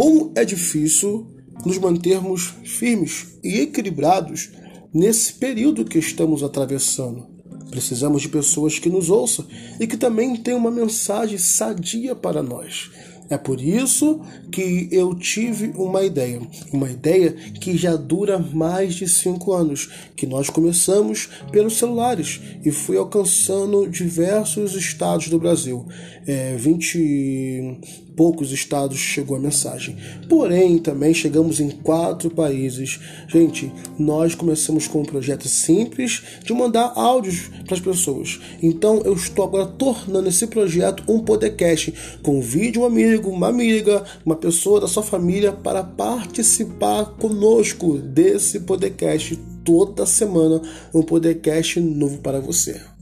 como é difícil nos mantermos firmes e equilibrados nesse período que estamos atravessando. Precisamos de pessoas que nos ouçam e que também tenham uma mensagem sadia para nós. É por isso que eu tive uma ideia, uma ideia que já dura mais de cinco anos, que nós começamos pelos celulares e fui alcançando diversos estados do Brasil. É, 20 poucos estados chegou a mensagem. Porém, também chegamos em quatro países. Gente, nós começamos com um projeto simples de mandar áudios para as pessoas. Então, eu estou agora tornando esse projeto um podcast. Convide um amigo, uma amiga, uma pessoa da sua família para participar conosco desse podcast toda semana um podcast novo para você.